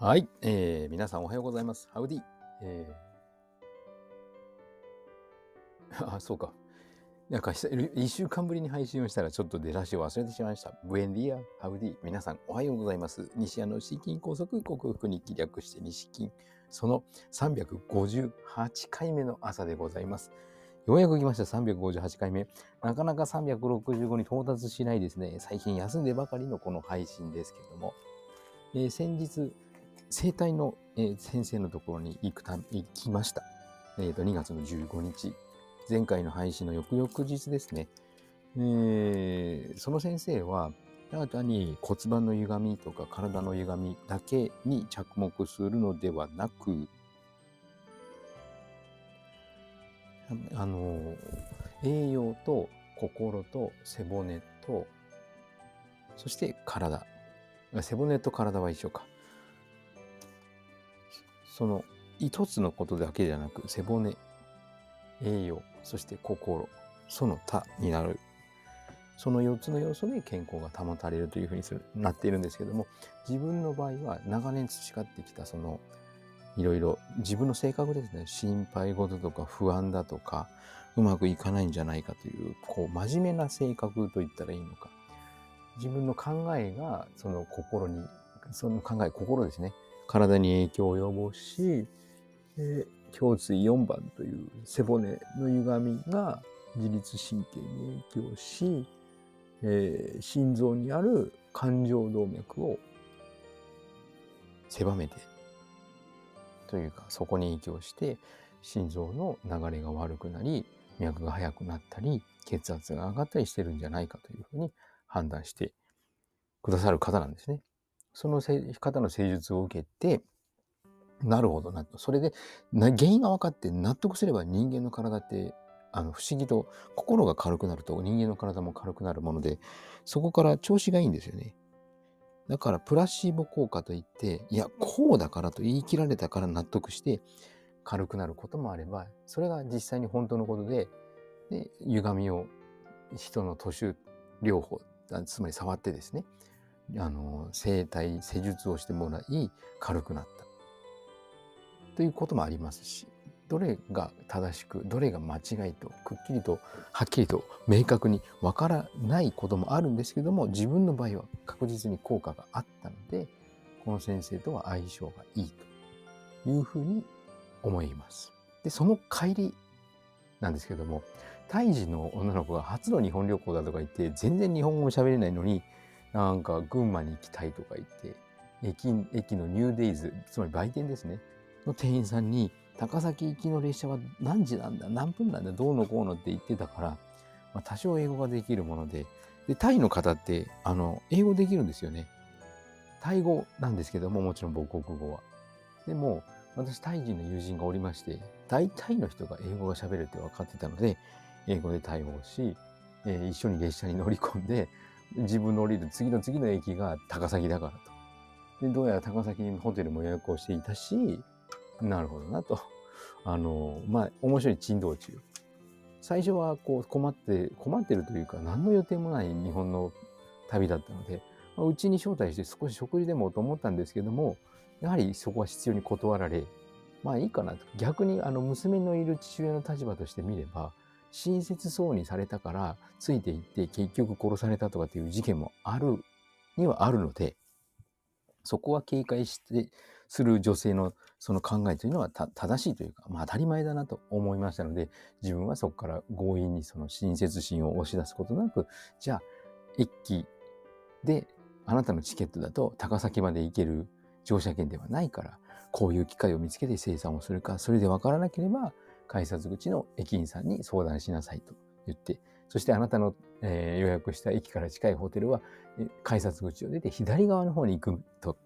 はい、えー、皆さんおはようございます。ハウディ。えー、あ、そうか。なんか、久々一週間ぶりに配信をしたらちょっと出だしを忘れてしまいました。ブエンディア、ハウディ。皆さんおはようございます。西谷の心筋梗塞克服に気略して西筋。その358回目の朝でございます。ようやく来ました。358回目。なかなか365に到達しないですね。最近休んでばかりのこの配信ですけれども。えー先日、整体の、えー先生のところに行くた行きました。えーと、2月の15日。前回の配信の翌々日ですね。えーその先生は、ただ単に骨盤の歪みとか体の歪みだけに着目するのではなく、あの、栄養と心と背骨と、そして体。背骨と体は一緒か。その一つのことだけじゃなく、背骨、栄養、そして心、その他になる。その4つの要素で健康が保たれるというふうにするなっているんですけども、自分の場合は長年培ってきたその、いろいろ自分の性格ですね、心配事とか不安だとか、うまくいかないんじゃないかという、こう、真面目な性格と言ったらいいのか。自分の考えが、その心に、その考え、心ですね。体に影響を及ぼし、えー胸椎4番という背骨の歪みが自律神経に影響し、えー心臓にある感情動脈を狭めて、というかそこに影響して心臓の流れが悪くなり、脈が速くなったり、血圧が上がったりしてるんじゃないかというふうに判断してくださる方なんですね。そのせ方の施術を受けて、なるほどなと。それで、な原因が分かって納得すれば人間の体って、あの、不思議と心が軽くなると人間の体も軽くなるもので、そこから調子がいいんですよね。だから、プラシーボ効果といって、いや、こうだからと言い切られたから納得して軽くなることもあれば、それが実際に本当のことで、で、歪みを人の徒手療法、つまり触ってですね、あの、整体、施術をしてもらい、軽くなった。ということもありますし、どれが正しく、どれが間違いと、くっきりと、はっきりと、明確にわからないこともあるんですけども、自分の場合は確実に効果があったので、この先生とは相性がいいというふうに思います。で、その帰りなんですけども、タイ人の女の子が初の日本旅行だとか言って、全然日本語も喋れないのに、なんか群馬に行きたいとか言って、駅駅のニューデイズ、つまり売店ですね、の店員さんに、高崎行きの列車は何時なんだ何分なんだどうのこうのって言ってたから、まあ、多少英語ができるもので、で、タイの方って、あの、英語できるんですよね。タイ語なんですけども、もちろん母国語は。でも、私、タイ人の友人がおりまして、大体の人が英語が喋るって分かってたので、英語で対応し、えー一緒に列車に乗り込んで、自分の降りる次の次の駅が高崎だからと。で、どうやら高崎にホテルも予約をしていたし、なるほどなと。あの、まあ、面白い珍道中。最初はこう困って、困ってるというか、何の予定もない日本の旅だったので、まあうちに招待して少し食事でもと思ったんですけども、やはりそこは必要に断られ、まあいいかなと。逆にあの娘のいる父親の立場として見れば、親切そうにされたからついていって結局殺されたとかっていう事件もあるにはあるので、そこは警戒してする女性のその考えというのはた正しいというか、まあ当たり前だなと思いましたので、自分はそこから強引にその親切心を押し出すことなく、じゃあ、駅であなたのチケットだと高崎まで行ける乗車券ではないから、こういう機会を見つけて生産をするか、それでわからなければ、改札口の駅員さんに相談しなさいと言って、そしてあなたの、えー予約した駅から近いホテルは、改札口を出て左側の方に行くと、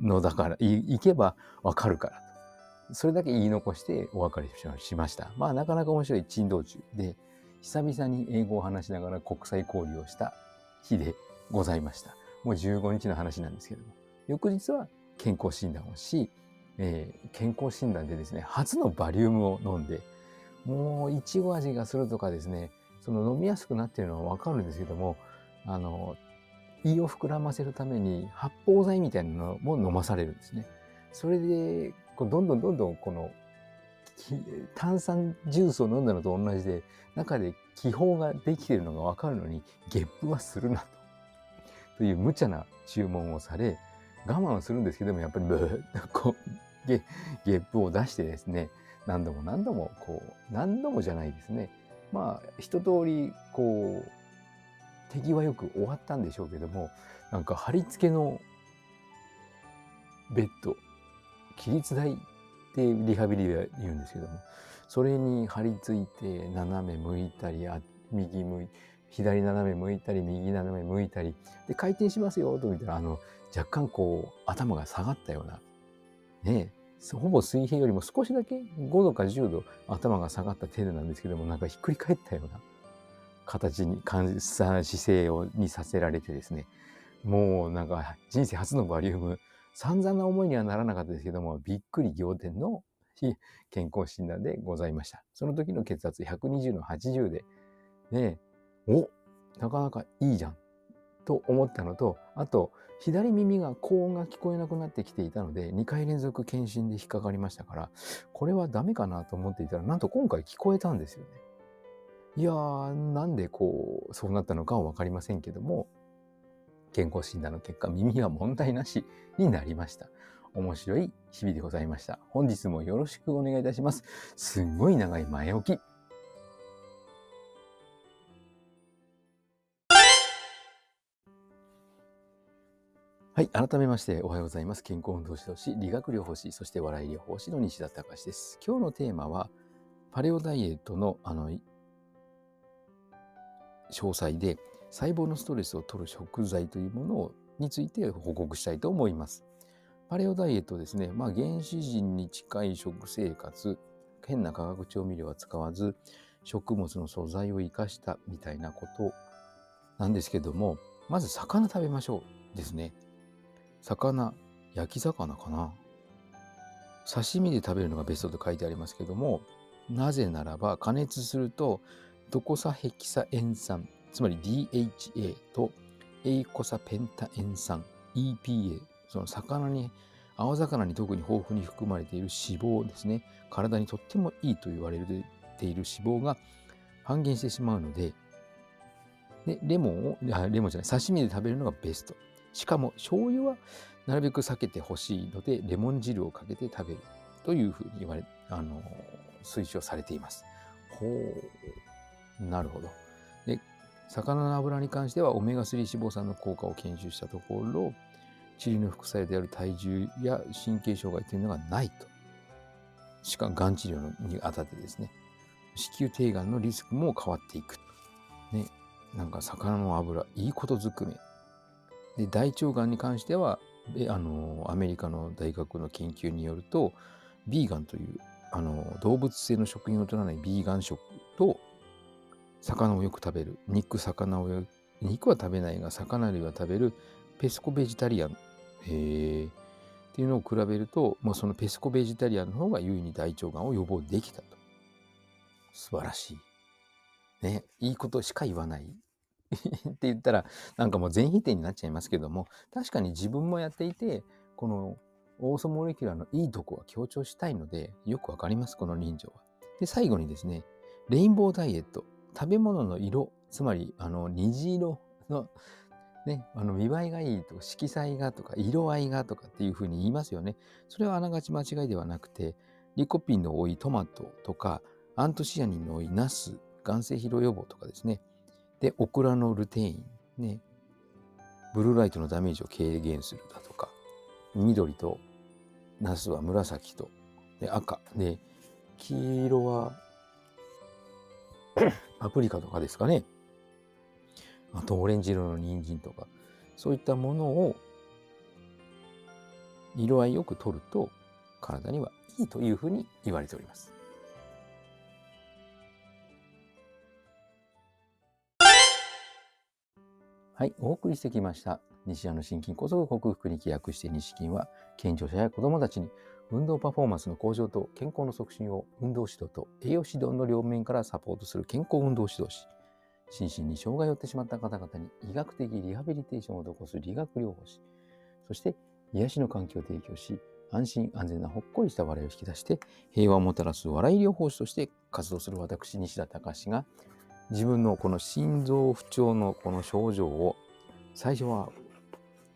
のだから、行けばわかるからと。それだけ言い残してお別れしました。まあなかなか面白い珍道中で、久々に英語を話しながら国際交流をした日でございました。もう15日の話なんですけども。翌日は健康診断をし、えー健康診断でですね、初のバリウムを飲んで、もう、いちご味がするとかですね、その飲みやすくなっているのはわかるんですけども、あの、胃を膨らませるために発泡剤みたいなのも飲まされるんですね。それで、こうどんどんどんどんこの、炭酸ジュースを飲んだのと同じで、中で気泡ができているのがわかるのに、ゲップはするなと。という無茶な注文をされ、我慢するんですけども、やっぱりブーッとこう、ゲップを出してですね、何度も何度もこう、何度もじゃないですね。まあ、一通りこう、手際よく終わったんでしょうけども、なんか貼り付けのベッド、起立台ってリハビリで言うんですけども、それに貼り付いて斜め向いたり、あ右向い左斜め向いたり、右斜め向いたり、で、回転しますよと見たら、あの、若干こう、頭が下がったような、ねほぼ水平よりも少しだけ5度か10度頭が下がった程度なんですけども、なんかひっくり返ったような形に、姿勢をにさせられてですね、もうなんか人生初のバリウム、散々な思いにはならなかったですけども、びっくり仰天の健康診断でございました。その時の血圧120の80で、ね、おなかなかいいじゃんと思ったのと、あと、左耳が高音が聞こえなくなってきていたので、2回連続検診で引っかかりましたから、これはダメかなと思っていたら、なんと今回聞こえたんですよね。いやー、なんでこう、そうなったのかはわかりませんけども、健康診断の結果、耳は問題なしになりました。面白い日々でございました。本日もよろしくお願いいたします。すんごい長い前置き。はい。改めましておはようございます。健康運動指導士、理学療法士、そして笑い療法士の西田隆です。今日のテーマは、パレオダイエットの、あの、詳細で、細胞のストレスを取る食材というものをについて報告したいと思います。パレオダイエットですね。まあ、原始人に近い食生活、変な化学調味料は使わず、食物の素材を生かしたみたいなことなんですけども、まず魚食べましょうですね。魚、焼き魚かな。刺身で食べるのがベストと書いてありますけども、なぜならば加熱するとドコサヘキサ塩酸、つまり DHA とエイコサペンタ塩酸、EPA、その魚に、青魚に特に豊富に含まれている脂肪ですね。体にとってもいいと言われている脂肪が半減してしまうので、でレモンを、レモンじゃない、刺身で食べるのがベスト。しかも醤油はなるべく避けてほしいので、レモン汁をかけて食べるというふうに言われ、あの、推奨されています。ほう。なるほど。で、魚の油に関してはオメガ3脂肪酸の効果を研究したところ、チリの副作用である体重や神経障害というのがないと。しかも、がん治療にあたってですね、子宮頸がんのリスクも変わっていく。ね、なんか魚の油、いいことずくめで大腸がんに関してはあのアメリカの大学の研究によるとビーガンというあの動物性の食品を取らないビーガン食と魚をよく食べる肉魚を肉は食べないが魚類は食べるペスコベジタリアンへっていうのを比べるともうそのペスコベジタリアンの方が優位に大腸がんを予防できたと。素晴らしい。ねいいことしか言わない。って言ったら、なんかもう全否定になっちゃいますけども、確かに自分もやっていて、このオーソモレキュラーのいいとこは強調したいので、よくわかります、この人情は。で、最後にですね、レインボーダイエット。食べ物の色、つまり、あの、虹色の、ね、あの見栄えがいいとか、色彩がとか、色合いがとかっていうふうに言いますよね。それはあながち間違いではなくて、リコピンの多いトマトとか、アントシアニンの多いナス、眼性疲労予防とかですね、で、オクラのルテイン、ね、ブルーライトのダメージを軽減するだとか、緑とナスは紫と、で赤、で、黄色は パプリカとかですかね。あと、オレンジ色の人参とか、そういったものを色合いよく取ると体にはいいというふうに言われております。はい、お送りしてきました。西矢の心筋梗塞克服に規約して西筋は、健常者や子供たちに運動パフォーマンスの向上と健康の促進を運動指導と栄養指導の両面からサポートする健康運動指導士、心身に障害を負ってしまった方々に医学的リハビリテーションを施す理学療法士、そして癒しの環境を提供し、安心安全なほっこりした笑いを引き出して平和をもたらす笑い療法士として活動する私西田隆が自分のこの心臓不調のこの症状を最初は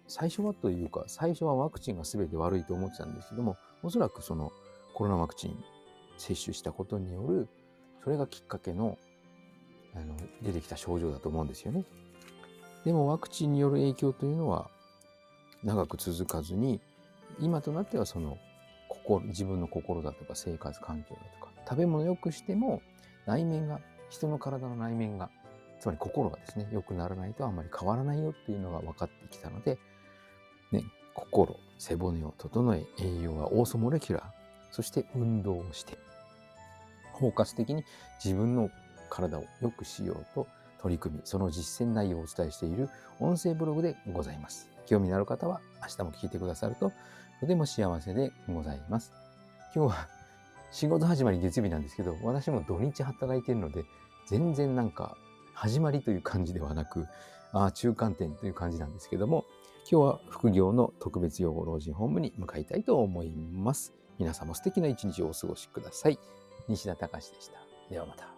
最初はというか最初はワクチンが全て悪いと思ってたんですけどもおそらくそのコロナワクチン接種したことによるそれがきっかけのあの出てきた症状だと思うんですよね。でもワクチンによる影響というのは長く続かずに今となってはその心自分の心だとか生活環境だとか食べ物を良くしても内面が人の体の内面がつまり心がですね良くならないとあんまり変わらないよっていうのが分かってきたので、ね、心背骨を整え栄養はオーソモレキュラーそして運動をして包括的に自分の体を良くしようと取り組みその実践内容をお伝えしている音声ブログでございます興味のある方は明日も聞いてくださるととても幸せでございます。今日は仕事始まり月曜日なんですけど、私も土日働いてるので、全然なんか始まりという感じではなく、ああ、中間点という感じなんですけども、今日は副業の特別養護老人ホームに向かいたいと思います。皆様素敵な一日をお過ごしください。西田隆でした。ではまた。